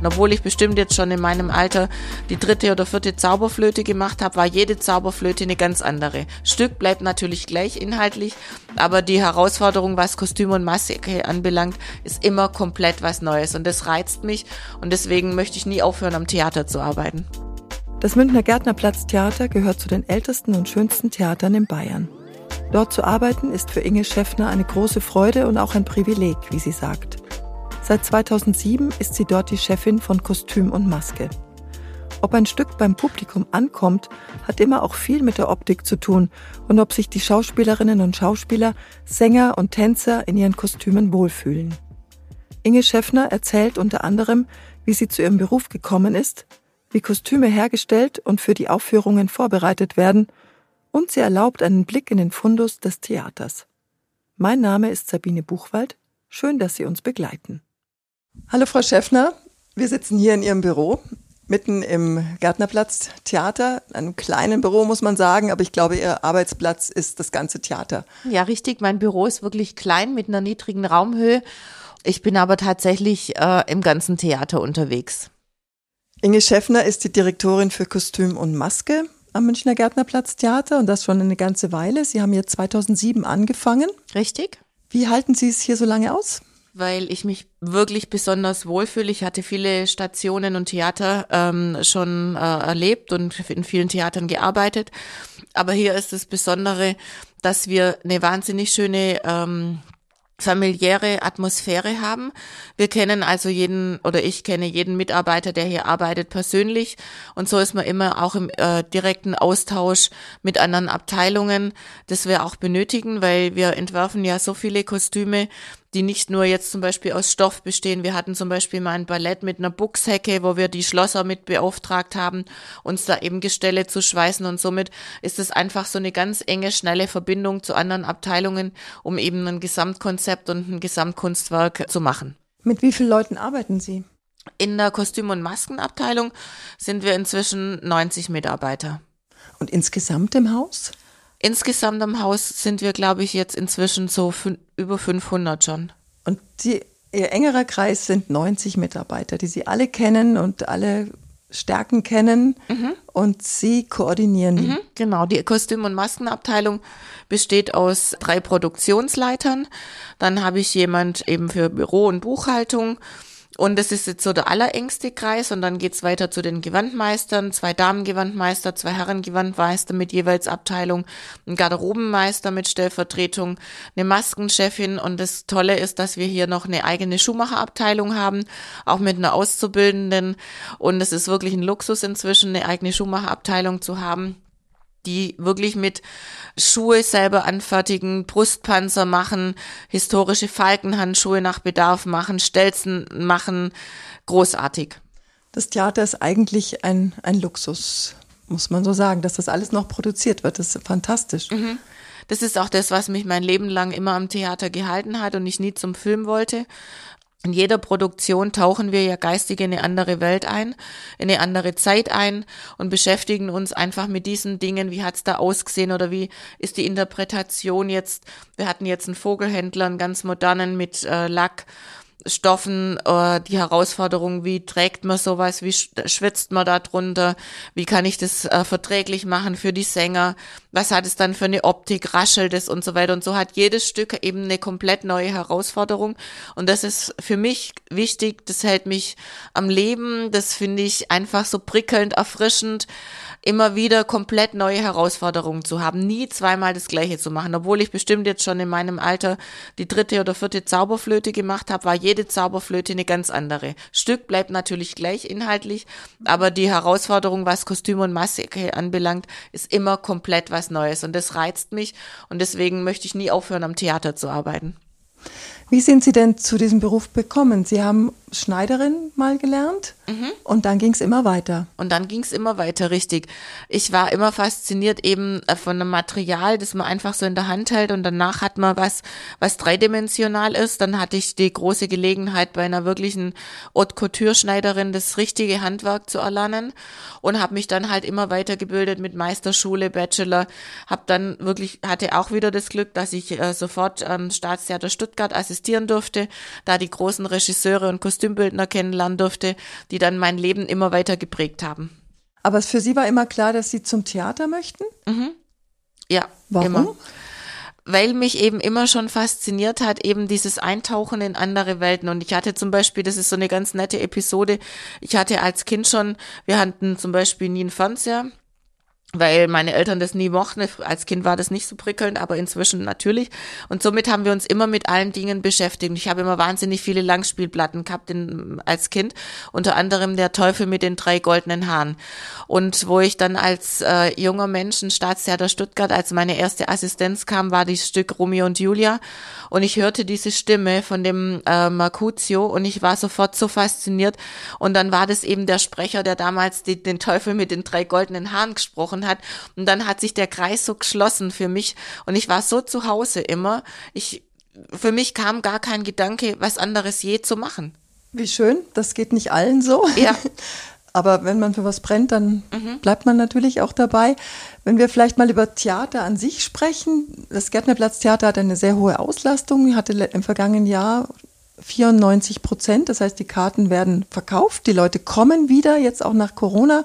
Und obwohl ich bestimmt jetzt schon in meinem Alter die dritte oder vierte Zauberflöte gemacht habe, war jede Zauberflöte eine ganz andere. Stück bleibt natürlich gleich inhaltlich, aber die Herausforderung, was Kostüm und Maske anbelangt, ist immer komplett was Neues. Und das reizt mich und deswegen möchte ich nie aufhören, am Theater zu arbeiten. Das Münchner Gärtnerplatz Theater gehört zu den ältesten und schönsten Theatern in Bayern. Dort zu arbeiten ist für Inge Schäffner eine große Freude und auch ein Privileg, wie sie sagt. Seit 2007 ist sie dort die Chefin von Kostüm und Maske. Ob ein Stück beim Publikum ankommt, hat immer auch viel mit der Optik zu tun und ob sich die Schauspielerinnen und Schauspieler, Sänger und Tänzer in ihren Kostümen wohlfühlen. Inge Schäffner erzählt unter anderem, wie sie zu ihrem Beruf gekommen ist, wie Kostüme hergestellt und für die Aufführungen vorbereitet werden und sie erlaubt einen Blick in den Fundus des Theaters. Mein Name ist Sabine Buchwald. Schön, dass Sie uns begleiten. Hallo Frau Schäffner, wir sitzen hier in Ihrem Büro, mitten im Gärtnerplatz Theater, einem kleinen Büro muss man sagen, aber ich glaube, Ihr Arbeitsplatz ist das ganze Theater. Ja, richtig, mein Büro ist wirklich klein mit einer niedrigen Raumhöhe. Ich bin aber tatsächlich äh, im ganzen Theater unterwegs. Inge Schäffner ist die Direktorin für Kostüm und Maske am Münchner Gärtnerplatz Theater und das schon eine ganze Weile. Sie haben hier 2007 angefangen. Richtig. Wie halten Sie es hier so lange aus? Weil ich mich wirklich besonders wohlfühle. Ich hatte viele Stationen und Theater ähm, schon äh, erlebt und in vielen Theatern gearbeitet. Aber hier ist das Besondere, dass wir eine wahnsinnig schöne ähm, familiäre Atmosphäre haben. Wir kennen also jeden oder ich kenne jeden Mitarbeiter, der hier arbeitet, persönlich. Und so ist man immer auch im äh, direkten Austausch mit anderen Abteilungen, das wir auch benötigen, weil wir entwerfen ja so viele Kostüme, die nicht nur jetzt zum Beispiel aus Stoff bestehen. Wir hatten zum Beispiel mal ein Ballett mit einer Buchshecke, wo wir die Schlosser mit beauftragt haben, uns da eben Gestelle zu schweißen und somit ist es einfach so eine ganz enge, schnelle Verbindung zu anderen Abteilungen, um eben ein Gesamtkonzept und ein Gesamtkunstwerk zu machen. Mit wie vielen Leuten arbeiten Sie? In der Kostüm- und Maskenabteilung sind wir inzwischen 90 Mitarbeiter. Und insgesamt im Haus? Insgesamt im Haus sind wir, glaube ich, jetzt inzwischen so über 500 schon. Und die, Ihr engerer Kreis sind 90 Mitarbeiter, die Sie alle kennen und alle Stärken kennen mhm. und Sie koordinieren. Mhm, genau, die Kostüm- und Maskenabteilung besteht aus drei Produktionsleitern. Dann habe ich jemand eben für Büro und Buchhaltung und das ist jetzt so der allerengste Kreis und dann geht's weiter zu den Gewandmeistern, zwei Damengewandmeister, zwei Herrengewandmeister mit jeweils Abteilung, ein Garderobenmeister mit Stellvertretung, eine Maskenchefin. Und das Tolle ist, dass wir hier noch eine eigene Schuhmacherabteilung haben, auch mit einer Auszubildenden. Und es ist wirklich ein Luxus inzwischen, eine eigene Schuhmacherabteilung zu haben die wirklich mit Schuhe selber anfertigen, Brustpanzer machen, historische Falkenhandschuhe nach Bedarf machen, Stelzen machen, großartig. Das Theater ist eigentlich ein, ein Luxus, muss man so sagen, dass das alles noch produziert wird. Das ist fantastisch. Mhm. Das ist auch das, was mich mein Leben lang immer am Theater gehalten hat und ich nie zum Film wollte. In jeder Produktion tauchen wir ja geistig in eine andere Welt ein, in eine andere Zeit ein und beschäftigen uns einfach mit diesen Dingen, wie hat's da ausgesehen oder wie ist die Interpretation jetzt. Wir hatten jetzt einen Vogelhändler, einen ganz modernen mit äh, Lack Stoffen, äh, die Herausforderung, wie trägt man sowas, wie schwitzt man da drunter, wie kann ich das äh, verträglich machen für die Sänger, was hat es dann für eine Optik, raschelt es und so weiter. Und so hat jedes Stück eben eine komplett neue Herausforderung. Und das ist für mich wichtig, das hält mich am Leben, das finde ich einfach so prickelnd, erfrischend immer wieder komplett neue Herausforderungen zu haben, nie zweimal das Gleiche zu machen. Obwohl ich bestimmt jetzt schon in meinem Alter die dritte oder vierte Zauberflöte gemacht habe, war jede Zauberflöte eine ganz andere. Stück bleibt natürlich gleich inhaltlich, aber die Herausforderung, was Kostüm und Maske anbelangt, ist immer komplett was Neues und das reizt mich und deswegen möchte ich nie aufhören, am Theater zu arbeiten. Wie sind Sie denn zu diesem Beruf gekommen? Sie haben Schneiderin mal gelernt mhm. und dann ging es immer weiter. Und dann ging es immer weiter, richtig. Ich war immer fasziniert eben äh, von einem Material, das man einfach so in der Hand hält und danach hat man was, was dreidimensional ist. Dann hatte ich die große Gelegenheit, bei einer wirklichen Haute Couture Schneiderin das richtige Handwerk zu erlernen und habe mich dann halt immer weitergebildet mit Meisterschule, Bachelor. Habe dann wirklich, hatte auch wieder das Glück, dass ich äh, sofort am ähm, Staatstheater Stuttgart assistieren durfte, da die großen Regisseure und Kostüme Kostümbildner kennenlernen durfte, die dann mein Leben immer weiter geprägt haben. Aber für Sie war immer klar, dass Sie zum Theater möchten? Mhm. Ja, Warum? immer weil mich eben immer schon fasziniert hat, eben dieses Eintauchen in andere Welten. Und ich hatte zum Beispiel, das ist so eine ganz nette Episode, ich hatte als Kind schon, wir hatten zum Beispiel nie einen Fernseher weil meine Eltern das nie mochten. Als Kind war das nicht so prickelnd, aber inzwischen natürlich. Und somit haben wir uns immer mit allen Dingen beschäftigt. Ich habe immer wahnsinnig viele Langspielplatten gehabt in, als Kind, unter anderem der Teufel mit den drei goldenen Haaren. Und wo ich dann als äh, junger Mensch in Staatstheater Stuttgart, als meine erste Assistenz kam, war das Stück Romeo und Julia. Und ich hörte diese Stimme von dem äh, Mercutio und ich war sofort so fasziniert. Und dann war das eben der Sprecher, der damals die, den Teufel mit den drei goldenen Haaren gesprochen gesprochen hat. Und dann hat sich der Kreis so geschlossen für mich und ich war so zu Hause immer. Ich, für mich kam gar kein Gedanke, was anderes je zu machen. Wie schön, das geht nicht allen so. Ja. Aber wenn man für was brennt, dann mhm. bleibt man natürlich auch dabei. Wenn wir vielleicht mal über Theater an sich sprechen, das Gärtnerplatz-Theater hat eine sehr hohe Auslastung, hatte im vergangenen Jahr 94 Prozent. Das heißt, die Karten werden verkauft, die Leute kommen wieder, jetzt auch nach Corona.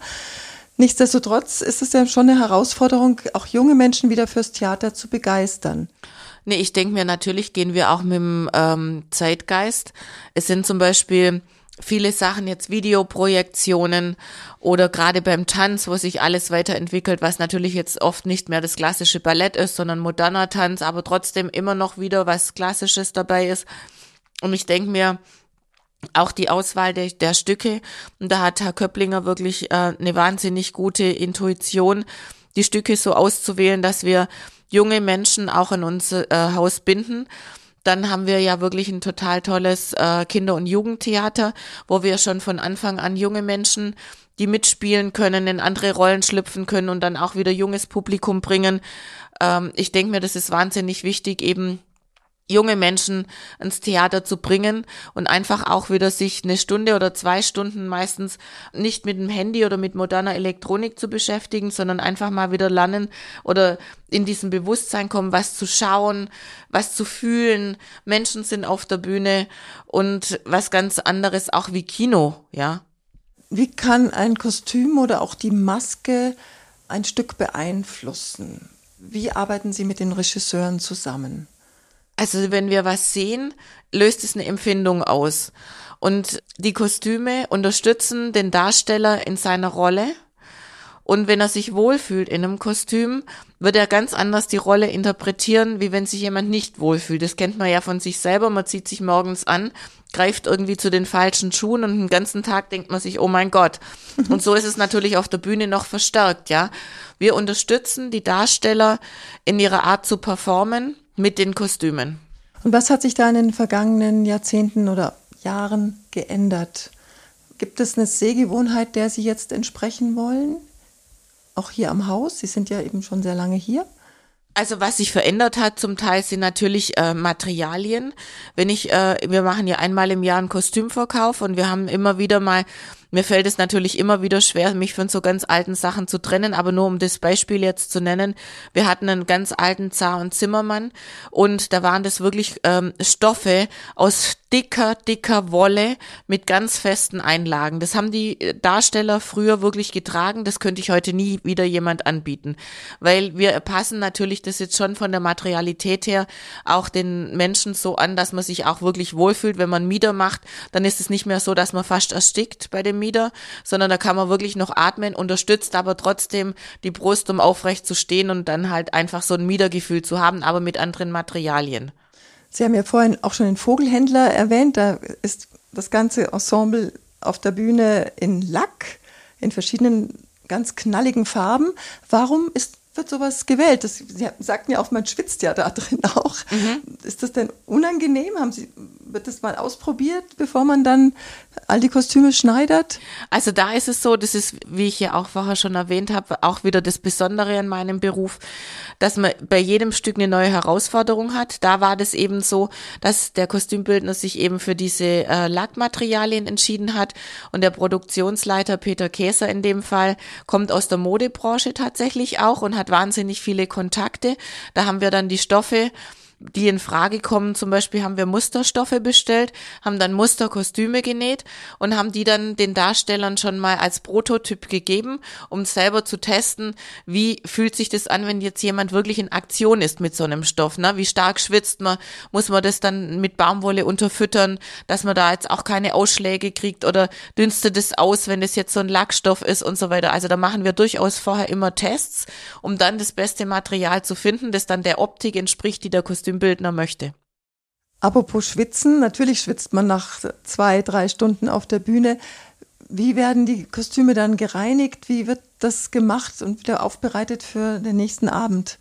Nichtsdestotrotz ist es ja schon eine Herausforderung, auch junge Menschen wieder fürs Theater zu begeistern. Nee, ich denke mir, natürlich gehen wir auch mit dem ähm, Zeitgeist. Es sind zum Beispiel viele Sachen jetzt Videoprojektionen oder gerade beim Tanz, wo sich alles weiterentwickelt, was natürlich jetzt oft nicht mehr das klassische Ballett ist, sondern moderner Tanz, aber trotzdem immer noch wieder was Klassisches dabei ist. Und ich denke mir, auch die Auswahl der, der Stücke. Und da hat Herr Köpplinger wirklich äh, eine wahnsinnig gute Intuition, die Stücke so auszuwählen, dass wir junge Menschen auch in unser äh, Haus binden. Dann haben wir ja wirklich ein total tolles äh, Kinder- und Jugendtheater, wo wir schon von Anfang an junge Menschen, die mitspielen können, in andere Rollen schlüpfen können und dann auch wieder junges Publikum bringen. Ähm, ich denke mir, das ist wahnsinnig wichtig, eben junge Menschen ins Theater zu bringen und einfach auch wieder sich eine Stunde oder zwei Stunden meistens nicht mit dem Handy oder mit moderner Elektronik zu beschäftigen, sondern einfach mal wieder lernen oder in diesem Bewusstsein kommen, was zu schauen, was zu fühlen. Menschen sind auf der Bühne und was ganz anderes auch wie Kino, ja. Wie kann ein Kostüm oder auch die Maske ein Stück beeinflussen? Wie arbeiten Sie mit den Regisseuren zusammen? Also wenn wir was sehen, löst es eine Empfindung aus. Und die Kostüme unterstützen den Darsteller in seiner Rolle. Und wenn er sich wohlfühlt in einem Kostüm, wird er ganz anders die Rolle interpretieren, wie wenn sich jemand nicht wohlfühlt. Das kennt man ja von sich selber. Man zieht sich morgens an, greift irgendwie zu den falschen Schuhen und den ganzen Tag denkt man sich, oh mein Gott. Und so ist es natürlich auf der Bühne noch verstärkt, ja. Wir unterstützen die Darsteller in ihrer Art zu performen mit den Kostümen. Und was hat sich da in den vergangenen Jahrzehnten oder Jahren geändert? Gibt es eine Sehgewohnheit, der Sie jetzt entsprechen wollen? Auch hier am Haus? Sie sind ja eben schon sehr lange hier. Also was sich verändert hat zum Teil sind natürlich äh, Materialien. Wenn ich, äh, wir machen ja einmal im Jahr einen Kostümverkauf und wir haben immer wieder mal mir fällt es natürlich immer wieder schwer, mich von so ganz alten Sachen zu trennen, aber nur um das Beispiel jetzt zu nennen, wir hatten einen ganz alten Zar und Zimmermann und da waren das wirklich ähm, Stoffe aus dicker, dicker Wolle mit ganz festen Einlagen. Das haben die äh, Darsteller früher wirklich getragen, das könnte ich heute nie wieder jemand anbieten, weil wir passen natürlich das jetzt schon von der Materialität her auch den Menschen so an, dass man sich auch wirklich wohlfühlt. Wenn man Mieder macht, dann ist es nicht mehr so, dass man fast erstickt bei dem Mieder, sondern da kann man wirklich noch atmen, unterstützt aber trotzdem die Brust, um aufrecht zu stehen und dann halt einfach so ein Miedergefühl zu haben, aber mit anderen Materialien. Sie haben ja vorhin auch schon den Vogelhändler erwähnt, da ist das ganze Ensemble auf der Bühne in Lack, in verschiedenen ganz knalligen Farben. Warum ist wird sowas gewählt? Das, Sie sagten ja auch, man schwitzt ja da drin auch. Mhm. Ist das denn unangenehm? Haben Sie, wird das mal ausprobiert, bevor man dann all die Kostüme schneidert? Also da ist es so, das ist, wie ich ja auch vorher schon erwähnt habe, auch wieder das Besondere an meinem Beruf, dass man bei jedem Stück eine neue Herausforderung hat. Da war das eben so, dass der Kostümbildner sich eben für diese äh, Lackmaterialien entschieden hat und der Produktionsleiter Peter Käser in dem Fall kommt aus der Modebranche tatsächlich auch und hat wahnsinnig viele Kontakte. Da haben wir dann die Stoffe die in Frage kommen. Zum Beispiel haben wir Musterstoffe bestellt, haben dann Musterkostüme genäht und haben die dann den Darstellern schon mal als Prototyp gegeben, um selber zu testen, wie fühlt sich das an, wenn jetzt jemand wirklich in Aktion ist mit so einem Stoff. Ne? Wie stark schwitzt man? Muss man das dann mit Baumwolle unterfüttern, dass man da jetzt auch keine Ausschläge kriegt oder dünstet es aus, wenn es jetzt so ein Lackstoff ist und so weiter. Also da machen wir durchaus vorher immer Tests, um dann das beste Material zu finden, das dann der Optik entspricht, die der Kostümbildner möchte. Apropos Schwitzen, natürlich schwitzt man nach zwei, drei Stunden auf der Bühne. Wie werden die Kostüme dann gereinigt? Wie wird das gemacht und wieder aufbereitet für den nächsten Abend?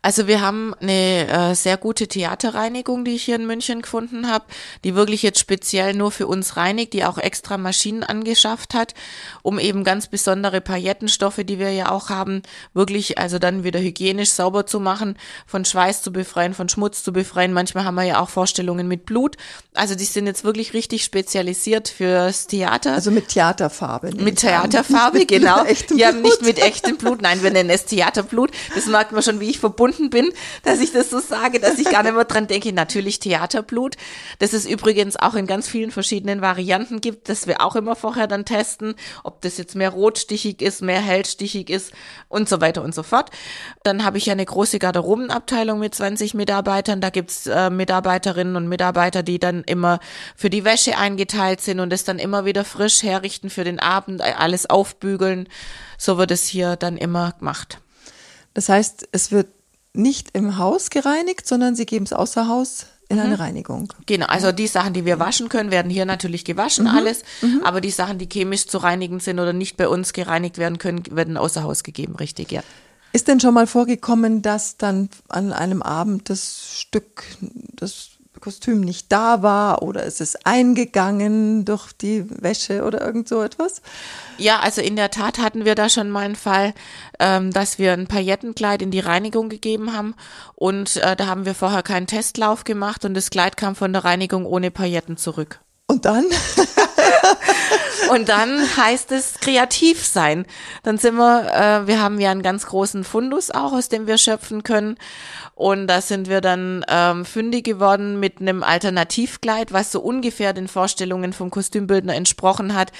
Also wir haben eine äh, sehr gute Theaterreinigung, die ich hier in München gefunden habe, die wirklich jetzt speziell nur für uns reinigt, die auch extra Maschinen angeschafft hat, um eben ganz besondere Paillettenstoffe, die wir ja auch haben, wirklich also dann wieder hygienisch sauber zu machen, von Schweiß zu befreien, von Schmutz zu befreien. Manchmal haben wir ja auch Vorstellungen mit Blut. Also die sind jetzt wirklich richtig spezialisiert fürs Theater. Also mit Theaterfarbe. Mit Theaterfarbe, genau. Ja, nicht mit echtem Blut. Nein, wir nennen es Theaterblut. Das merkt man schon, wie ich verbunden verbunden bin, dass ich das so sage, dass ich gar nicht mehr dran denke. Natürlich Theaterblut, das es übrigens auch in ganz vielen verschiedenen Varianten gibt, das wir auch immer vorher dann testen, ob das jetzt mehr rotstichig ist, mehr hellstichig ist und so weiter und so fort. Dann habe ich ja eine große Garderobenabteilung mit 20 Mitarbeitern. Da gibt's äh, Mitarbeiterinnen und Mitarbeiter, die dann immer für die Wäsche eingeteilt sind und es dann immer wieder frisch herrichten für den Abend, alles aufbügeln. So wird es hier dann immer gemacht. Das heißt, es wird nicht im Haus gereinigt, sondern sie geben es außer Haus in mhm. eine Reinigung. Genau, also die Sachen, die wir waschen können, werden hier natürlich gewaschen, mhm. alles. Mhm. Aber die Sachen, die chemisch zu reinigen sind oder nicht bei uns gereinigt werden können, werden außer Haus gegeben, richtig, ja. Ist denn schon mal vorgekommen, dass dann an einem Abend das Stück, das Kostüm nicht da war oder ist es eingegangen durch die Wäsche oder irgend so etwas? Ja, also in der Tat hatten wir da schon mal einen Fall, ähm, dass wir ein Paillettenkleid in die Reinigung gegeben haben und äh, da haben wir vorher keinen Testlauf gemacht und das Kleid kam von der Reinigung ohne Pailletten zurück. Und dann? und dann heißt es kreativ sein. Dann sind wir, äh, wir haben ja einen ganz großen Fundus auch, aus dem wir schöpfen können. Und da sind wir dann ähm, fündig geworden mit einem Alternativkleid, was so ungefähr den Vorstellungen vom Kostümbildner entsprochen hat,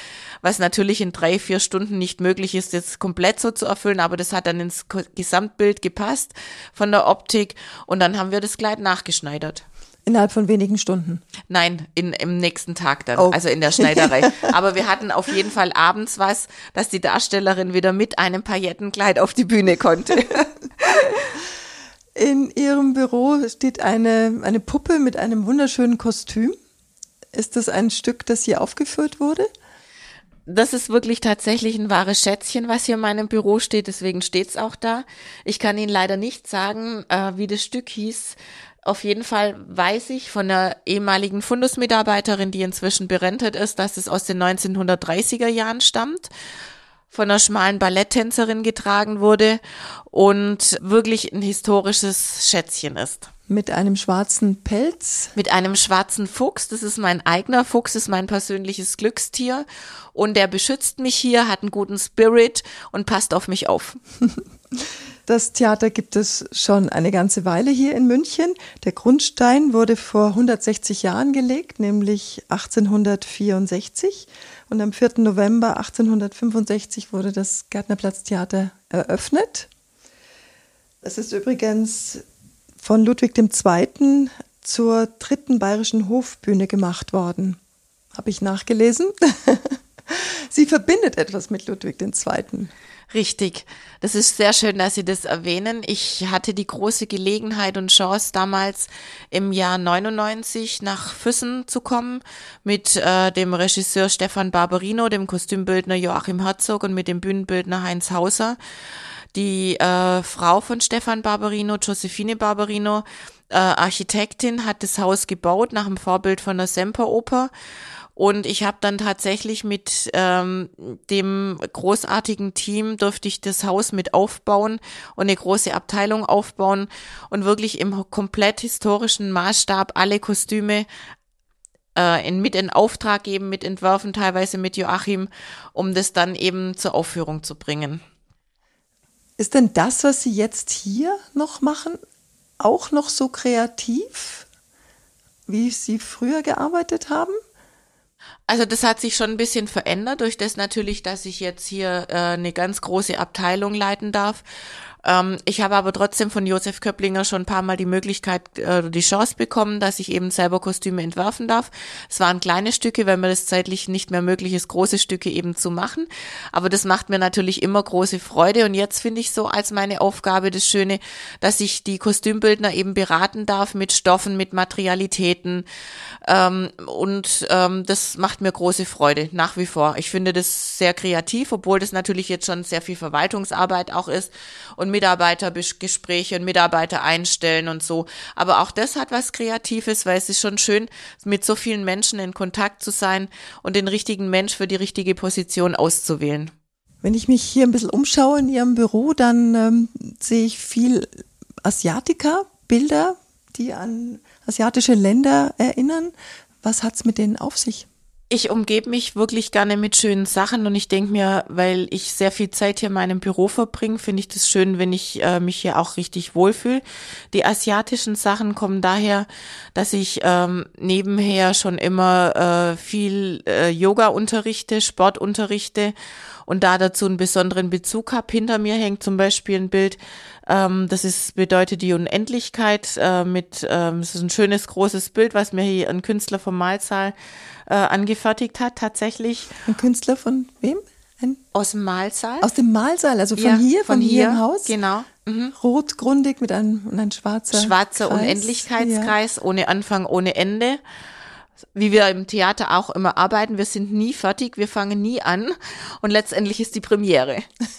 was natürlich in drei, vier Stunden nicht möglich ist, jetzt komplett so zu erfüllen, aber das hat dann ins Gesamtbild gepasst von der Optik und dann haben wir das Kleid nachgeschneidert. Innerhalb von wenigen Stunden? Nein, in, im nächsten Tag dann, oh. also in der Schneiderei. Aber wir hatten auf jeden Fall abends was, dass die Darstellerin wieder mit einem Paillettenkleid auf die Bühne konnte. In ihrem Büro steht eine, eine Puppe mit einem wunderschönen Kostüm. Ist das ein Stück, das hier aufgeführt wurde? das ist wirklich tatsächlich ein wahres Schätzchen, was hier in meinem Büro steht, deswegen steht's auch da. Ich kann Ihnen leider nicht sagen, äh, wie das Stück hieß. Auf jeden Fall weiß ich von einer ehemaligen Fundusmitarbeiterin, die inzwischen berentet ist, dass es aus den 1930er Jahren stammt, von einer schmalen Balletttänzerin getragen wurde und wirklich ein historisches Schätzchen ist. Mit einem schwarzen Pelz? Mit einem schwarzen Fuchs. Das ist mein eigener Fuchs, ist mein persönliches Glückstier. Und der beschützt mich hier, hat einen guten Spirit und passt auf mich auf. Das Theater gibt es schon eine ganze Weile hier in München. Der Grundstein wurde vor 160 Jahren gelegt, nämlich 1864. Und am 4. November 1865 wurde das Gärtnerplatztheater eröffnet. Es ist übrigens von Ludwig II. zur dritten bayerischen Hofbühne gemacht worden. Habe ich nachgelesen. Sie verbindet etwas mit Ludwig II. Richtig. Das ist sehr schön, dass Sie das erwähnen. Ich hatte die große Gelegenheit und Chance, damals im Jahr 99 nach Füssen zu kommen mit äh, dem Regisseur Stefan Barberino, dem Kostümbildner Joachim Herzog und mit dem Bühnenbildner Heinz Hauser. Die äh, Frau von Stefan Barberino, Josephine Barberino, äh, Architektin, hat das Haus gebaut nach dem Vorbild von der Semperoper und ich habe dann tatsächlich mit ähm, dem großartigen Team durfte ich das Haus mit aufbauen und eine große Abteilung aufbauen und wirklich im komplett historischen Maßstab alle Kostüme äh, in, mit in Auftrag geben, mit entwerfen, teilweise mit Joachim, um das dann eben zur Aufführung zu bringen. Ist denn das, was Sie jetzt hier noch machen, auch noch so kreativ, wie Sie früher gearbeitet haben? Also das hat sich schon ein bisschen verändert, durch das natürlich, dass ich jetzt hier äh, eine ganz große Abteilung leiten darf ähm, ich habe aber trotzdem von Josef Köpplinger schon ein paar Mal die Möglichkeit, äh, die Chance bekommen, dass ich eben selber Kostüme entwerfen darf. Es waren kleine Stücke, weil mir das zeitlich nicht mehr möglich ist, große Stücke eben zu machen. Aber das macht mir natürlich immer große Freude. Und jetzt finde ich so als meine Aufgabe das Schöne, dass ich die Kostümbildner eben beraten darf mit Stoffen, mit Materialitäten. Ähm, und ähm, das macht mir große Freude, nach wie vor. Ich finde das sehr kreativ, obwohl das natürlich jetzt schon sehr viel Verwaltungsarbeit auch ist. Und und Mitarbeitergespräche und Mitarbeiter einstellen und so. Aber auch das hat was Kreatives, weil es ist schon schön, mit so vielen Menschen in Kontakt zu sein und den richtigen Mensch für die richtige Position auszuwählen. Wenn ich mich hier ein bisschen umschaue in Ihrem Büro, dann ähm, sehe ich viel Asiatika, Bilder, die an asiatische Länder erinnern. Was hat es mit denen auf sich? Ich umgebe mich wirklich gerne mit schönen Sachen und ich denke mir, weil ich sehr viel Zeit hier in meinem Büro verbringe, finde ich das schön, wenn ich äh, mich hier auch richtig wohlfühle. Die asiatischen Sachen kommen daher, dass ich ähm, nebenher schon immer äh, viel äh, Yoga unterrichte, Sport unterrichte und da dazu einen besonderen Bezug habe. Hinter mir hängt zum Beispiel ein Bild, ähm, das ist, bedeutet die Unendlichkeit äh, mit, ähm, es ist ein schönes großes Bild, was mir hier ein Künstler vom Mahlsaal äh, angefertigt hat, tatsächlich. Ein Künstler von wem? Ein Aus dem Mahlsaal. Aus dem Mahlsaal, also von ja, hier, von, von hier, hier, im Haus? Genau. Mhm. Rotgrundig mit einem, und ein schwarzer Schwarzer Kreis. Unendlichkeitskreis, ja. ohne Anfang, ohne Ende wie wir im Theater auch immer arbeiten, wir sind nie fertig, wir fangen nie an und letztendlich ist die Premiere.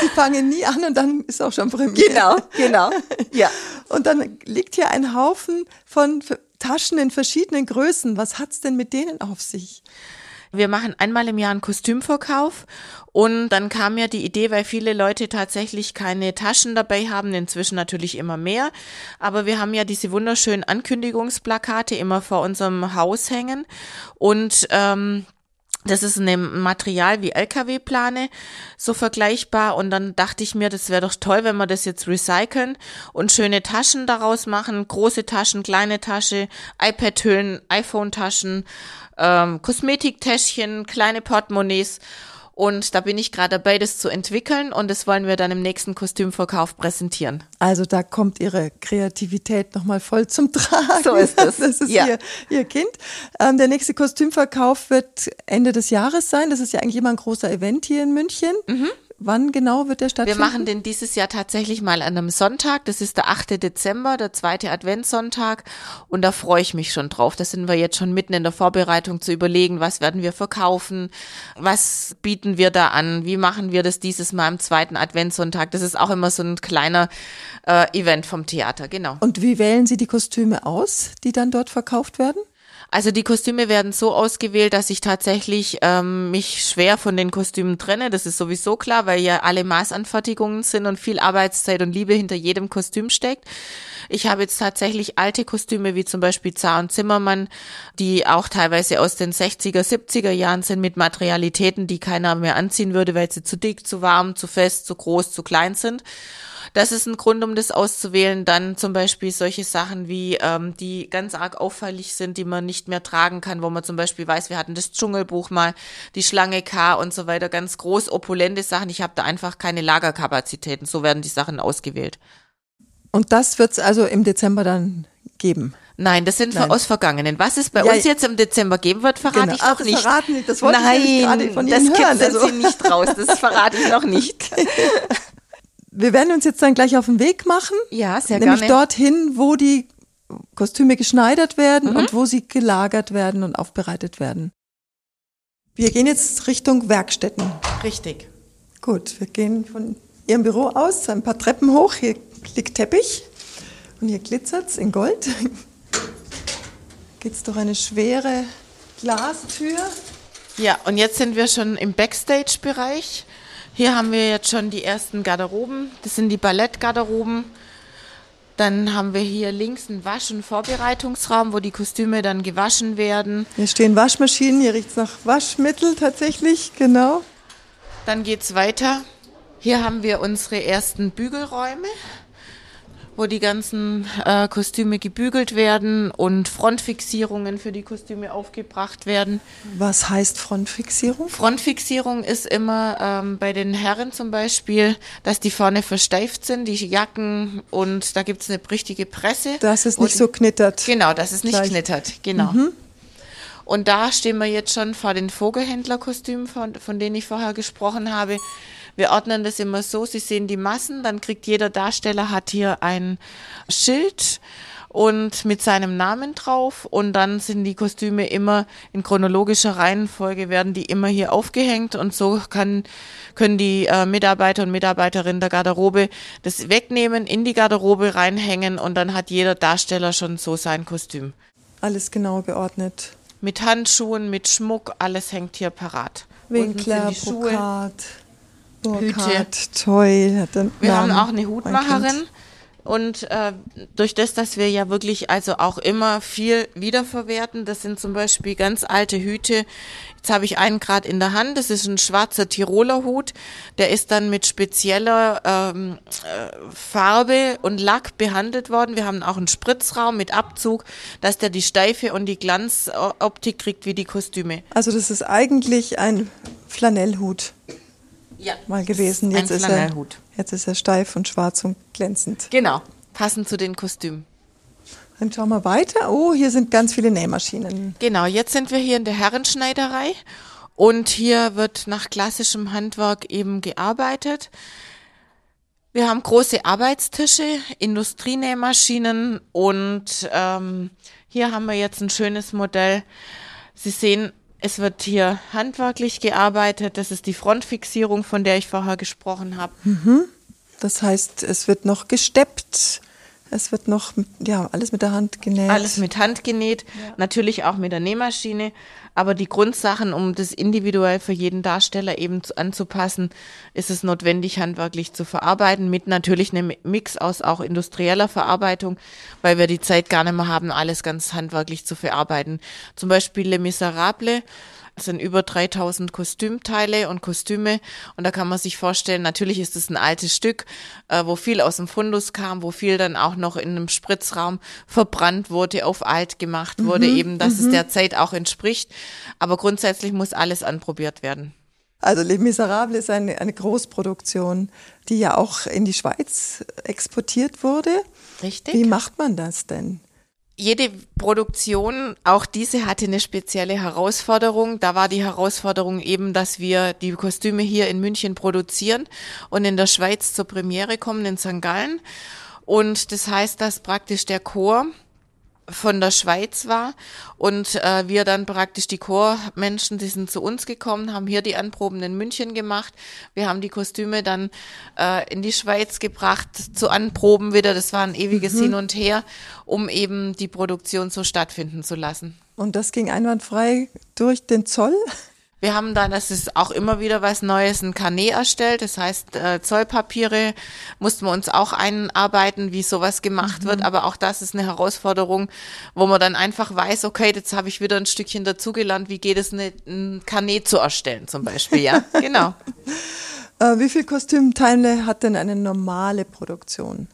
Sie fangen nie an und dann ist auch schon Premiere. Genau, genau. Ja. Und dann liegt hier ein Haufen von Taschen in verschiedenen Größen. Was hat's denn mit denen auf sich? Wir machen einmal im Jahr einen Kostümverkauf und dann kam mir die Idee, weil viele Leute tatsächlich keine Taschen dabei haben, inzwischen natürlich immer mehr. Aber wir haben ja diese wunderschönen Ankündigungsplakate immer vor unserem Haus hängen und ähm, das ist ein Material wie LKW-Plane, so vergleichbar. Und dann dachte ich mir, das wäre doch toll, wenn wir das jetzt recyceln und schöne Taschen daraus machen. Große Taschen, kleine Tasche, iPad-Hüllen, iPhone-Taschen, ähm, Kosmetiktäschchen, kleine Portemonnaies. Und da bin ich gerade dabei, das zu entwickeln und das wollen wir dann im nächsten Kostümverkauf präsentieren. Also da kommt Ihre Kreativität nochmal voll zum Tragen. So ist es. Das ist ja. ihr, ihr Kind. Ähm, der nächste Kostümverkauf wird Ende des Jahres sein. Das ist ja eigentlich immer ein großer Event hier in München. Mhm. Wann genau wird der stattfinden? Wir machen den dieses Jahr tatsächlich mal an einem Sonntag. Das ist der 8. Dezember, der zweite Adventssonntag. Und da freue ich mich schon drauf. Da sind wir jetzt schon mitten in der Vorbereitung zu überlegen, was werden wir verkaufen? Was bieten wir da an? Wie machen wir das dieses Mal am zweiten Adventssonntag? Das ist auch immer so ein kleiner äh, Event vom Theater, genau. Und wie wählen Sie die Kostüme aus, die dann dort verkauft werden? Also die Kostüme werden so ausgewählt, dass ich tatsächlich ähm, mich schwer von den Kostümen trenne. Das ist sowieso klar, weil ja alle Maßanfertigungen sind und viel Arbeitszeit und Liebe hinter jedem Kostüm steckt. Ich habe jetzt tatsächlich alte Kostüme wie zum Beispiel Zar und Zimmermann, die auch teilweise aus den 60er, 70er Jahren sind mit Materialitäten, die keiner mehr anziehen würde, weil sie zu dick, zu warm, zu fest, zu groß, zu klein sind. Das ist ein Grund, um das auszuwählen. Dann zum Beispiel solche Sachen wie, ähm, die ganz arg auffällig sind, die man nicht mehr tragen kann, wo man zum Beispiel weiß, wir hatten das Dschungelbuch mal, die Schlange K und so weiter, ganz groß, opulente Sachen. Ich habe da einfach keine Lagerkapazitäten. So werden die Sachen ausgewählt. Und das wird es also im Dezember dann geben? Nein, das sind Nein. aus Vergangenen. Was es bei ja, uns jetzt im Dezember geben wird, verrate genau. ich noch Ach, nicht. Verraten. Das wollte Nein, ich gerade von Ihnen das hören. Also. Sie nicht raus. Das verrate ich noch nicht. Wir werden uns jetzt dann gleich auf den Weg machen. Ja, sehr nämlich gerne. Nämlich dorthin, wo die Kostüme geschneidert werden mhm. und wo sie gelagert werden und aufbereitet werden. Wir gehen jetzt Richtung Werkstätten. Richtig. Gut, wir gehen von Ihrem Büro aus ein paar Treppen hoch. Hier liegt Teppich und hier glitzert's in Gold. Geht's durch eine schwere Glastür. Ja, und jetzt sind wir schon im Backstage-Bereich. Hier haben wir jetzt schon die ersten Garderoben. Das sind die Ballettgarderoben. Dann haben wir hier links einen Wasch- und Vorbereitungsraum, wo die Kostüme dann gewaschen werden. Hier stehen Waschmaschinen, hier riecht es nach Waschmittel tatsächlich, genau. Dann geht es weiter. Hier haben wir unsere ersten Bügelräume. Wo die ganzen äh, Kostüme gebügelt werden und Frontfixierungen für die Kostüme aufgebracht werden. Was heißt Frontfixierung? Frontfixierung ist immer ähm, bei den Herren zum Beispiel, dass die vorne versteift sind, die Jacken und da gibt es eine richtige Presse. Dass es nicht so knittert. Genau, dass es nicht Gleich. knittert, genau. Mhm. Und da stehen wir jetzt schon vor den Vogelhändlerkostümen, von, von denen ich vorher gesprochen habe. Wir ordnen das immer so, Sie sehen die Massen, dann kriegt jeder Darsteller hat hier ein Schild und mit seinem Namen drauf und dann sind die Kostüme immer in chronologischer Reihenfolge werden die immer hier aufgehängt und so kann, können die äh, Mitarbeiter und Mitarbeiterinnen der Garderobe das wegnehmen, in die Garderobe reinhängen und dann hat jeder Darsteller schon so sein Kostüm. Alles genau geordnet. Mit Handschuhen, mit Schmuck, alles hängt hier parat. Winkler, Brokat. Hüte. Toll. Wir Namen. haben auch eine Hutmacherin. Und äh, durch das, dass wir ja wirklich also auch immer viel wiederverwerten, das sind zum Beispiel ganz alte Hüte. Jetzt habe ich einen gerade in der Hand, das ist ein schwarzer Tiroler Hut. Der ist dann mit spezieller ähm, äh, Farbe und Lack behandelt worden. Wir haben auch einen Spritzraum mit Abzug, dass der die Steife und die Glanzoptik kriegt wie die Kostüme. Also das ist eigentlich ein Flanellhut ja. mal gewesen. Jetzt ist, er, jetzt ist er steif und schwarz und glänzend. Genau, passend zu den Kostümen. Dann schauen wir weiter. Oh, hier sind ganz viele Nähmaschinen. Genau, jetzt sind wir hier in der Herrenschneiderei und hier wird nach klassischem Handwerk eben gearbeitet. Wir haben große Arbeitstische, Industrienähmaschinen und ähm, hier haben wir jetzt ein schönes Modell. Sie sehen, es wird hier handwerklich gearbeitet. Das ist die Frontfixierung, von der ich vorher gesprochen habe. Mhm. Das heißt, es wird noch gesteppt. Es wird noch, ja, alles mit der Hand genäht. Alles mit Hand genäht, ja. natürlich auch mit der Nähmaschine. Aber die Grundsachen, um das individuell für jeden Darsteller eben anzupassen, ist es notwendig, handwerklich zu verarbeiten, mit natürlich einem Mix aus auch industrieller Verarbeitung, weil wir die Zeit gar nicht mehr haben, alles ganz handwerklich zu verarbeiten. Zum Beispiel Le Miserable es sind über 3000 Kostümteile und Kostüme. Und da kann man sich vorstellen, natürlich ist es ein altes Stück, äh, wo viel aus dem Fundus kam, wo viel dann auch noch in einem Spritzraum verbrannt wurde, auf alt gemacht wurde, mhm, eben, dass es mhm. der Zeit auch entspricht. Aber grundsätzlich muss alles anprobiert werden. Also Les Miserables ist eine, eine Großproduktion, die ja auch in die Schweiz exportiert wurde. Richtig. Wie macht man das denn? Jede Produktion, auch diese hatte eine spezielle Herausforderung. Da war die Herausforderung eben, dass wir die Kostüme hier in München produzieren und in der Schweiz zur Premiere kommen in St. Gallen. Und das heißt, dass praktisch der Chor von der Schweiz war und äh, wir dann praktisch die Chormenschen, die sind zu uns gekommen, haben hier die Anproben in München gemacht. Wir haben die Kostüme dann äh, in die Schweiz gebracht zu Anproben wieder. Das war ein ewiges mhm. Hin und Her, um eben die Produktion so stattfinden zu lassen. Und das ging einwandfrei durch den Zoll? Wir haben dann, das ist auch immer wieder was Neues, ein Carnet erstellt. Das heißt, äh, Zollpapiere mussten wir uns auch einarbeiten, wie sowas gemacht mhm. wird. Aber auch das ist eine Herausforderung, wo man dann einfach weiß, okay, jetzt habe ich wieder ein Stückchen dazugelernt. Wie geht es, eine, ein Carnet zu erstellen zum Beispiel? Ja, genau. Äh, wie viel Kostümteile hat denn eine normale Produktion?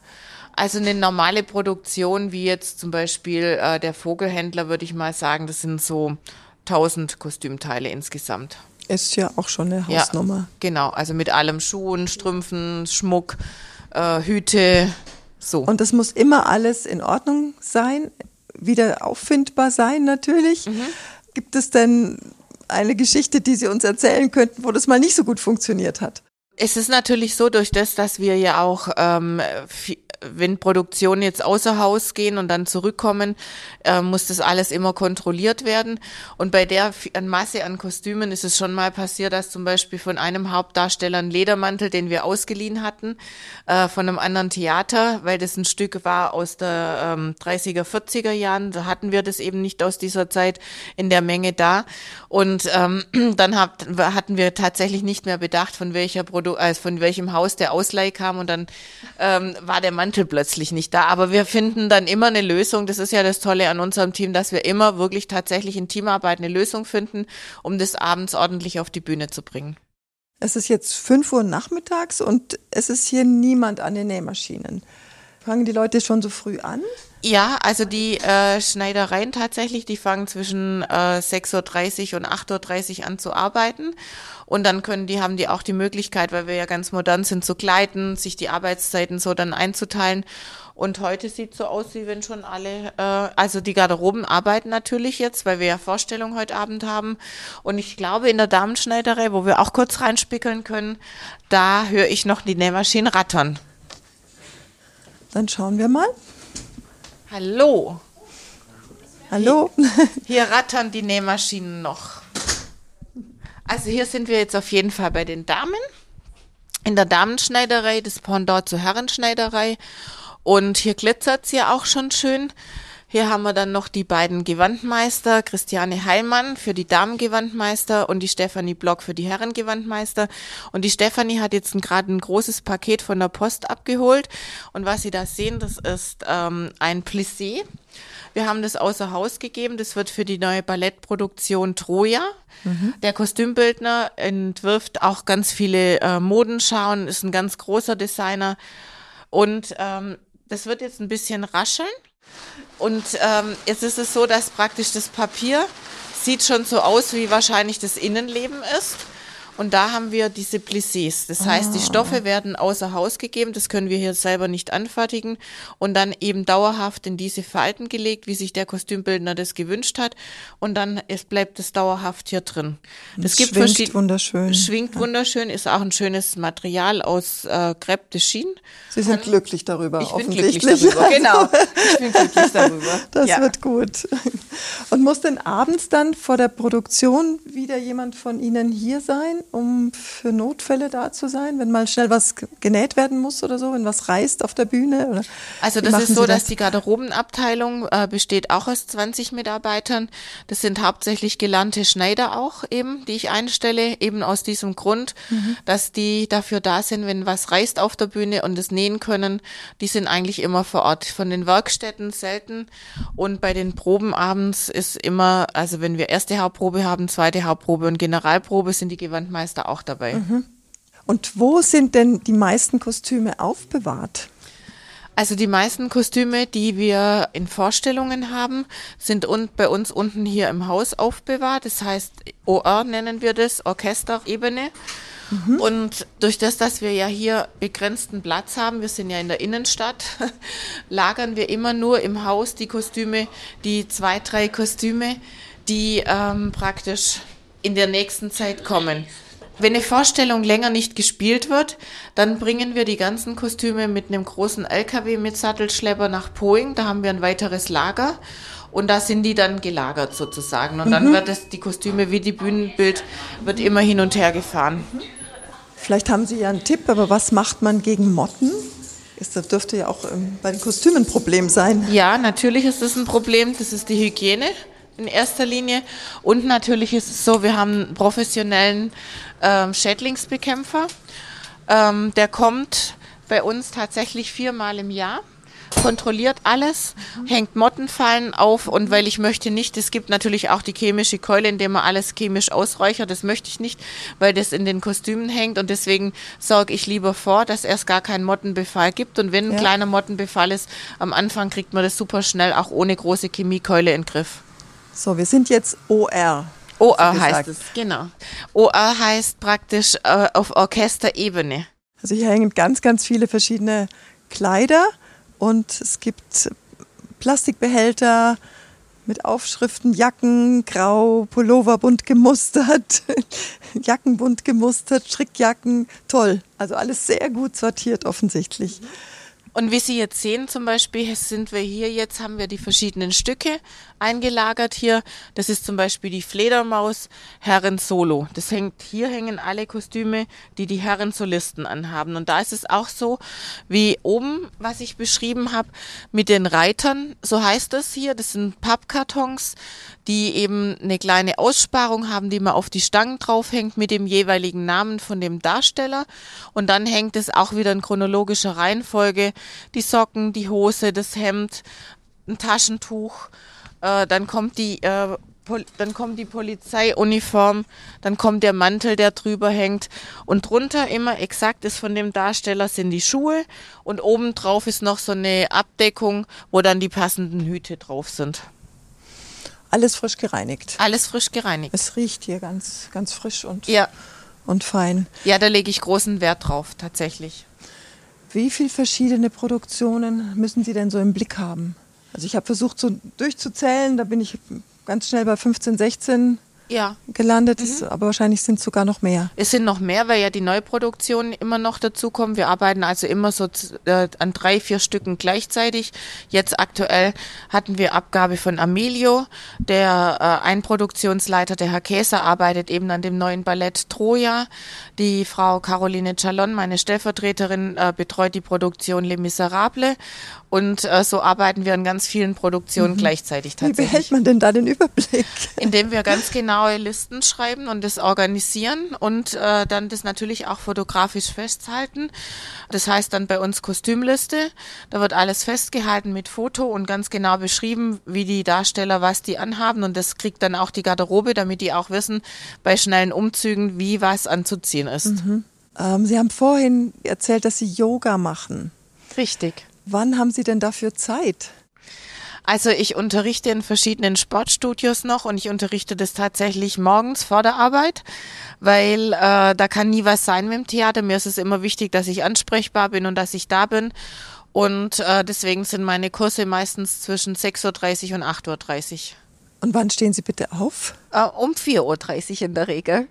Also eine normale Produktion, wie jetzt zum Beispiel äh, der Vogelhändler, würde ich mal sagen, das sind so 1000 Kostümteile insgesamt. Ist ja auch schon eine Hausnummer. Ja, genau, also mit allem Schuhen, Strümpfen, Schmuck, äh, Hüte, so. Und das muss immer alles in Ordnung sein, wieder auffindbar sein natürlich. Mhm. Gibt es denn eine Geschichte, die Sie uns erzählen könnten, wo das mal nicht so gut funktioniert hat? Es ist natürlich so, durch das, dass wir ja auch ähm, wenn Produktionen jetzt außer Haus gehen und dann zurückkommen, äh, muss das alles immer kontrolliert werden. Und bei der Masse an Kostümen ist es schon mal passiert, dass zum Beispiel von einem Hauptdarsteller ein Ledermantel, den wir ausgeliehen hatten, äh, von einem anderen Theater, weil das ein Stück war aus der ähm, 30er, 40er Jahren, da hatten wir das eben nicht aus dieser Zeit in der Menge da. Und ähm, dann hat, hatten wir tatsächlich nicht mehr bedacht, von welcher Produ äh, von welchem Haus der Ausleih kam und dann ähm, war der Mantel plötzlich nicht da. Aber wir finden dann immer eine Lösung. Das ist ja das Tolle an unserem Team, dass wir immer wirklich tatsächlich in Teamarbeit eine Lösung finden, um das abends ordentlich auf die Bühne zu bringen. Es ist jetzt fünf Uhr nachmittags und es ist hier niemand an den Nähmaschinen. Fangen die Leute schon so früh an? Ja, also die äh, Schneidereien tatsächlich, die fangen zwischen äh, 6.30 Uhr und 8.30 Uhr an zu arbeiten. Und dann können die, haben die auch die Möglichkeit, weil wir ja ganz modern sind, zu gleiten, sich die Arbeitszeiten so dann einzuteilen. Und heute sieht so aus, wie wenn schon alle, äh, also die Garderoben arbeiten natürlich jetzt, weil wir ja Vorstellungen heute Abend haben. Und ich glaube, in der Damenschneiderei, wo wir auch kurz reinspickeln können, da höre ich noch die Nähmaschinen rattern. Dann schauen wir mal. Hallo. Hallo. Hier rattern die Nähmaschinen noch. Also hier sind wir jetzt auf jeden Fall bei den Damen. In der Damenschneiderei, das Pendant zur Herrenschneiderei. Und hier glitzert es ja auch schon schön. Hier haben wir dann noch die beiden Gewandmeister, Christiane Heilmann für die Damengewandmeister und die Stefanie Block für die Herrengewandmeister. Und die Stefanie hat jetzt gerade ein großes Paket von der Post abgeholt. Und was Sie da sehen, das ist ähm, ein Plissé. Wir haben das außer Haus gegeben. Das wird für die neue Ballettproduktion Troja. Mhm. Der Kostümbildner entwirft auch ganz viele äh, Modenschauen, ist ein ganz großer Designer. Und ähm, das wird jetzt ein bisschen rascheln. Und ähm, jetzt ist es so, dass praktisch das Papier sieht schon so aus, wie wahrscheinlich das Innenleben ist. Und da haben wir diese Plissés. Das heißt, die ah. Stoffe werden außer Haus gegeben. Das können wir hier selber nicht anfertigen. Und dann eben dauerhaft in diese Falten gelegt, wie sich der Kostümbildner das gewünscht hat. Und dann es bleibt es dauerhaft hier drin. Das, das gibt schwingt wunderschön. Schwingt ja. wunderschön, ist auch ein schönes Material aus äh, Crepe de Chine. Sie sind Und glücklich darüber, ich bin glücklich darüber, genau. Ich bin glücklich darüber. Das ja. wird gut. Und muss denn abends dann vor der Produktion wieder jemand von Ihnen hier sein? Um für Notfälle da zu sein, wenn mal schnell was genäht werden muss oder so, wenn was reißt auf der Bühne? Oder also das ist so, das? dass die Garderobenabteilung äh, besteht auch aus 20 Mitarbeitern. Das sind hauptsächlich gelernte Schneider auch eben, die ich einstelle, eben aus diesem Grund, mhm. dass die dafür da sind, wenn was reißt auf der Bühne und es nähen können. Die sind eigentlich immer vor Ort. Von den Werkstätten selten und bei den Proben abends ist immer, also wenn wir erste Hauptprobe haben, zweite Hauptprobe und Generalprobe sind die Gewandmeister Meister auch dabei. Mhm. Und wo sind denn die meisten Kostüme aufbewahrt? Also die meisten Kostüme, die wir in Vorstellungen haben, sind un bei uns unten hier im Haus aufbewahrt. Das heißt, OR nennen wir das, Orchesterebene. Mhm. Und durch das, dass wir ja hier begrenzten Platz haben, wir sind ja in der Innenstadt, lagern wir immer nur im Haus die Kostüme, die zwei, drei Kostüme, die ähm, praktisch in der nächsten Zeit kommen. Wenn eine Vorstellung länger nicht gespielt wird, dann bringen wir die ganzen Kostüme mit einem großen LKW mit Sattelschlepper nach Poing. Da haben wir ein weiteres Lager und da sind die dann gelagert sozusagen. Und mhm. dann wird es, die Kostüme wie die Bühnenbild, wird immer hin und her gefahren. Vielleicht haben Sie ja einen Tipp, aber was macht man gegen Motten? Das dürfte ja auch ähm, bei den Kostümen ein Problem sein. Ja, natürlich ist das ein Problem. Das ist die Hygiene in erster Linie. Und natürlich ist es so, wir haben einen professionellen ähm, Schädlingsbekämpfer. Ähm, der kommt bei uns tatsächlich viermal im Jahr kontrolliert alles, mhm. hängt Mottenfallen auf und weil ich möchte nicht, es gibt natürlich auch die chemische Keule, in der man alles chemisch ausräuchert, das möchte ich nicht, weil das in den Kostümen hängt und deswegen sorge ich lieber vor, dass es gar keinen Mottenbefall gibt und wenn ein ja. kleiner Mottenbefall ist, am Anfang kriegt man das super schnell auch ohne große Chemiekeule in den Griff. So, wir sind jetzt OR. OR heißt es, genau. OR heißt praktisch äh, auf Orchesterebene. Also hier hängen ganz, ganz viele verschiedene Kleider und es gibt Plastikbehälter mit Aufschriften, Jacken, grau, Pullover bunt gemustert, Jacken bunt gemustert, Strickjacken, toll. Also alles sehr gut sortiert offensichtlich. Und wie Sie jetzt sehen, zum Beispiel sind wir hier jetzt, haben wir die verschiedenen Stücke eingelagert hier. Das ist zum Beispiel die Fledermaus Herren Solo. Das hängt, hier hängen alle Kostüme, die die Herren Solisten anhaben. Und da ist es auch so, wie oben, was ich beschrieben habe, mit den Reitern, so heißt das hier. Das sind Pappkartons, die eben eine kleine Aussparung haben, die man auf die Stangen draufhängt mit dem jeweiligen Namen von dem Darsteller. Und dann hängt es auch wieder in chronologischer Reihenfolge. Die Socken, die Hose, das Hemd, ein Taschentuch äh, dann kommt die äh, dann kommt die Polizeiuniform, dann kommt der Mantel, der drüber hängt und drunter immer exakt ist von dem Darsteller sind die Schuhe und oben drauf ist noch so eine Abdeckung, wo dann die passenden Hüte drauf sind. Alles frisch gereinigt. Alles frisch gereinigt. Es riecht hier ganz, ganz frisch und, Ja, und fein. ja, da lege ich großen Wert drauf, tatsächlich. Wie viele verschiedene Produktionen müssen Sie denn so im Blick haben? Also ich habe versucht, so durchzuzählen, da bin ich ganz schnell bei 15, 16 Ja. gelandet, Es- aber wahrscheinlich sind es sogar noch mehr. Es sind noch mehr, weil ja die Neuproduktionen immer noch dazukommen. Wir arbeiten also immer so äh, an drei, vier Stücken gleichzeitig. Jetzt aktuell hatten wir Abgabe von Amelio. Der äh, Einproduktionsleiter, der Herr Käser, arbeitet eben an dem neuen Ballett Troja. Die Frau Caroline Chalon, meine Stellvertreterin, äh, betreut die Produktion Les Miserables. Und äh, so arbeiten wir an ganz vielen Produktionen gleichzeitig Wie tatsächlich. behält man denn da den Überblick? Indem wir ganz genaue Listen schreiben und das organisieren und äh, dann das natürlich auch fotografisch festhalten. Das heißt dann bei uns Kostümliste. Da wird alles festgehalten mit Foto und ganz genau beschrieben, wie die Darsteller, was die anhaben. Und das kriegt dann auch die Garderobe, damit die auch wissen, bei schnellen Umzügen, wie was anzuziehen ist. Ähm, Sie haben vorhin erzählt, dass Sie Yoga machen. Richtig. Wann haben Sie denn dafür Zeit? Also ich unterrichte in verschiedenen Sportstudios noch und ich unterrichte das tatsächlich morgens vor der Arbeit, weil äh, da kann nie was sein mit dem Theater. Mir ist es immer wichtig, dass ich ansprechbar bin und dass ich da bin. Und äh, deswegen sind meine Kurse meistens zwischen 6.30 Uhr und 8.30 Uhr. Und wann stehen Sie bitte auf? Äh, um 4.30 Uhr in der Regel.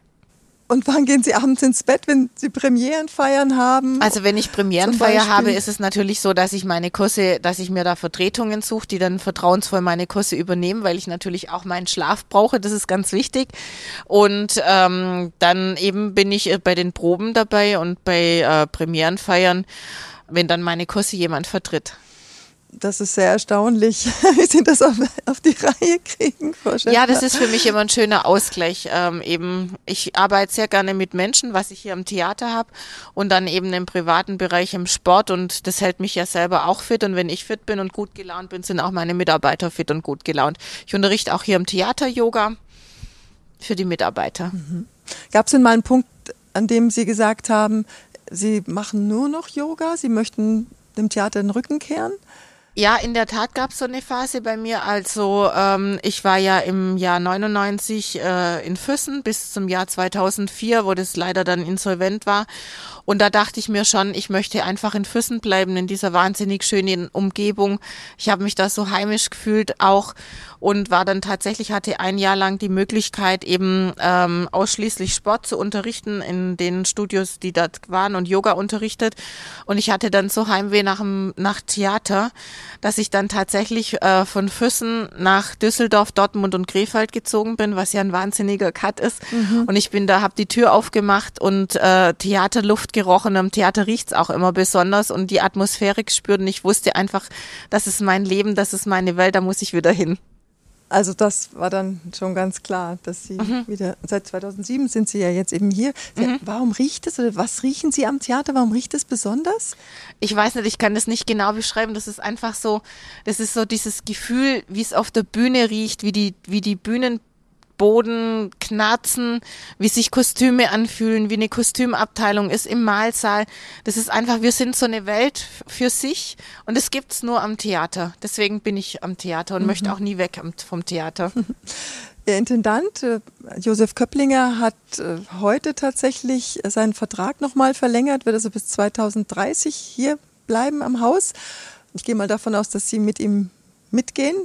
Und wann gehen Sie abends ins Bett, wenn Sie Premierenfeiern haben? Also wenn ich Premierenfeier habe, ist es natürlich so, dass ich meine Kurse, dass ich mir da Vertretungen suche, die dann vertrauensvoll meine Kurse übernehmen, weil ich natürlich auch meinen Schlaf brauche, das ist ganz wichtig. Und ähm, dann eben bin ich äh, bei den Proben dabei und bei äh, Premierenfeiern, wenn dann meine Kurse jemand vertritt. Das ist sehr erstaunlich, wie Sie das auf, auf die Reihe kriegen. Ja, das ist für mich immer ein schöner Ausgleich. Ähm, eben, ich arbeite sehr gerne mit Menschen, was ich hier am Theater habe und dann eben im privaten Bereich im Sport und das hält mich ja selber auch fit und wenn ich fit bin und gut gelaunt bin, sind auch meine Mitarbeiter fit und gut gelaunt. Ich unterrichte auch hier im Theater Yoga für die Mitarbeiter. Gab es denn mal einen Punkt, an dem Sie gesagt haben, Sie machen nur noch Yoga, Sie möchten dem Theater den Rücken kehren? Ja, in der Tat gab es so eine Phase bei mir. Also ähm, ich war ja im Jahr 99 äh, in Füssen bis zum Jahr 2004, wo das leider dann insolvent war. Und da dachte ich mir schon, ich möchte einfach in Füssen bleiben, in dieser wahnsinnig schönen Umgebung. Ich habe mich da so heimisch gefühlt auch und war dann tatsächlich, hatte ein Jahr lang die Möglichkeit, eben ähm, ausschließlich Sport zu unterrichten in den Studios, die dort waren und Yoga unterrichtet. Und ich hatte dann so Heimweh nach, dem, nach Theater, dass ich dann tatsächlich äh, von Füssen nach Düsseldorf, Dortmund und Krefeld gezogen bin, was ja ein wahnsinniger Cut ist. Und ich bin da, habe die Tür aufgemacht und äh, Theaterluft gerochen. Am Theater riecht's auch immer besonders und die Atmosphäre gespürt. Und ich wusste einfach, das ist mein Leben, das ist meine Welt, da muss ich wieder hin. Also das war dann schon ganz klar, dass Sie Mhm. wieder, seit 2007 sind Sie ja jetzt eben hier. Sie, Warum riecht es oder was riechen Sie am Theater? Warum riecht es besonders? ich weiß nicht, ich kann das nicht genau beschreiben. Das ist einfach so, das ist so dieses Gefühl, wie es auf der Bühne riecht, wie die, wie die Bühnenboden knarzen, wie sich Kostüme anfühlen, wie eine Kostümabteilung ist im Mahlsaal. Das ist einfach, wir sind so eine Welt für sich und das gibt's nur am Theater. Deswegen bin ich am Theater und möchte auch nie weg vom Theater. Ihr Intendant äh, Josef Köpplinger hat äh, heute tatsächlich äh, seinen Vertrag nochmal verlängert, wird also bis 2030 hier bleiben am Haus. Ich gehe mal davon aus, dass Sie mit ihm mitgehen.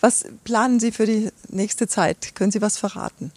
Was planen Sie für die nächste Zeit? Können Sie was verraten?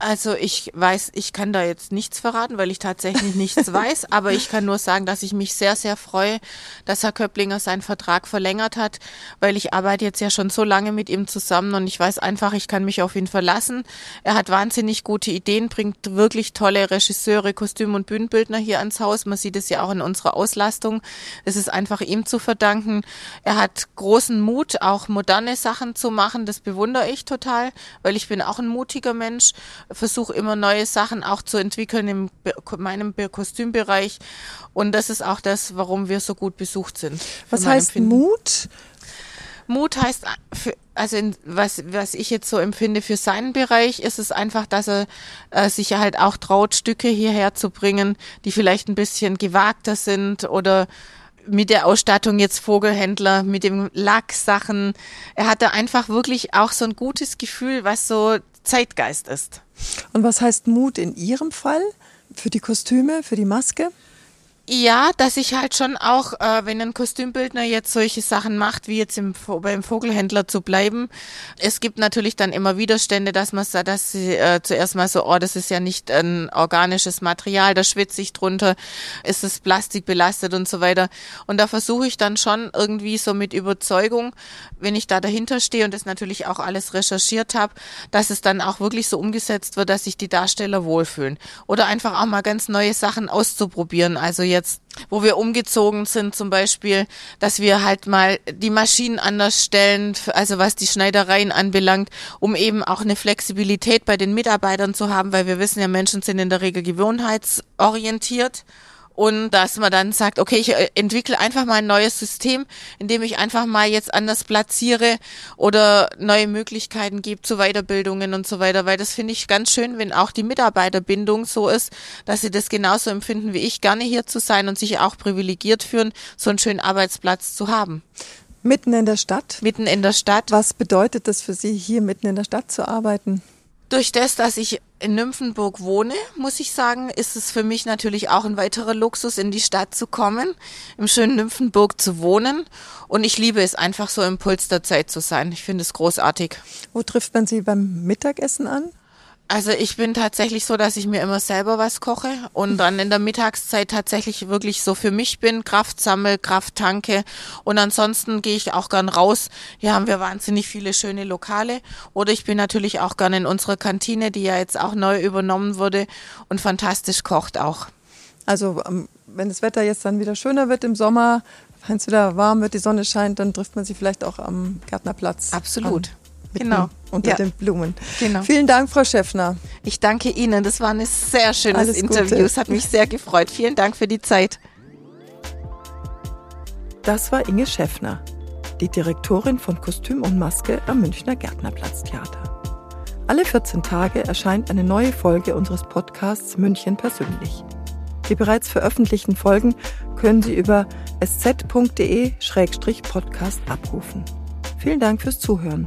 Also ich weiß, ich kann da jetzt nichts verraten, weil ich tatsächlich nichts weiß, aber ich kann nur sagen, dass ich mich sehr, sehr freue, dass Herr Köpplinger seinen Vertrag verlängert hat, weil ich arbeite jetzt ja schon so lange mit ihm zusammen und ich weiß einfach, ich kann mich auf ihn verlassen. Er hat wahnsinnig gute Ideen, bringt wirklich tolle Regisseure, Kostüm- und Bühnenbildner hier ans Haus. Man sieht es ja auch in unserer Auslastung. Es ist einfach ihm zu verdanken. Er hat großen Mut, auch moderne Sachen zu machen. Das bewundere ich total, weil ich bin auch ein mutiger Mensch versuche immer neue Sachen auch zu entwickeln in meinem Be- Kostümbereich. Und das ist auch das, warum wir so gut besucht sind. Was heißt Empfinden. Mut? Mut heißt, für, also in, was, was ich jetzt so empfinde für seinen Bereich, ist es einfach, dass er äh, sich halt auch traut, Stücke hierher zu bringen, die vielleicht ein bisschen gewagter sind oder mit der Ausstattung jetzt Vogelhändler, mit dem Lacksachen. Er hatte einfach wirklich auch so ein gutes Gefühl, was so Zeitgeist ist. Und was heißt Mut in Ihrem Fall? Für die Kostüme, für die Maske? Ja, dass ich halt schon auch, äh, wenn ein Kostümbildner jetzt solche Sachen macht, wie jetzt im, beim Vogelhändler zu bleiben, es gibt natürlich dann immer Widerstände, dass man sagt, dass sie äh, zuerst mal so, oh, das ist ja nicht ein organisches Material, da schwitze ich drunter, ist es Plastik belastet und so weiter. Und da versuche ich dann schon irgendwie so mit Überzeugung, wenn ich da dahinter stehe und das natürlich auch alles recherchiert habe, dass es dann auch wirklich so umgesetzt wird, dass sich die Darsteller wohlfühlen. Oder einfach auch mal ganz neue Sachen auszuprobieren. Also jetzt jetzt, wo wir umgezogen sind zum Beispiel, dass wir halt mal die Maschinen anders stellen, also was die Schneidereien anbelangt, um eben auch eine Flexibilität bei den Mitarbeitern zu haben, weil wir wissen ja, Menschen sind in der Regel gewohnheitsorientiert und dass man dann sagt, okay, ich äh, entwickle einfach mal ein neues System, indem ich einfach mal jetzt anders platziere oder neue Möglichkeiten gebe zu Weiterbildungen und so weiter, weil das finde ich ganz schön, wenn auch die Mitarbeiterbindung so ist, dass sie das genauso empfinden wie ich, gerne hier zu sein und sich auch privilegiert fühlen, so einen schönen Arbeitsplatz zu haben. Mitten in der Stadt? Mitten in der Stadt. Was bedeutet das für Sie, hier mitten in der Stadt zu arbeiten? Durch das, dass ich in Nymphenburg wohne, muss ich sagen, ist es für mich natürlich auch ein weiterer Luxus, in die Stadt zu kommen, im schönen Nymphenburg zu wohnen. Und ich liebe es einfach so im Puls der Zeit zu sein. Ich finde es großartig. Wo trifft man Sie beim Mittagessen an? Also ich bin tatsächlich so, dass ich mir immer selber was koche und dann in der Mittagszeit tatsächlich wirklich so für mich bin, Kraft sammel, Kraft tanke und ansonsten gehe ich auch gern raus. Hier haben wir wahnsinnig viele schöne Lokale oder ich bin natürlich auch gern in unserer Kantine, die ja jetzt auch neu übernommen wurde und fantastisch kocht auch. Also ähm, wenn das Wetter jetzt dann wieder schöner wird im Sommer, wenn es wieder warm wird, die Sonne scheint, dann trifft man sich vielleicht auch am Gärtnerplatz. Absolut. An genau. unter ja. den Blumen. Genau. Vielen Dank, Frau Schäffner. Ich danke Ihnen. Das war ein sehr schönes Alles Interview. Gute. Es hat mich sehr gefreut. Vielen Dank für die Zeit. Das war Inge Schäffner, die Direktorin von Kostüm und Maske am Münchner Gärtnerplatztheater. Alle 14 Tage erscheint eine neue Folge unseres Podcasts München persönlich. Die bereits veröffentlichten Folgen können Sie über sz.de-podcast abrufen. Vielen Dank fürs Zuhören.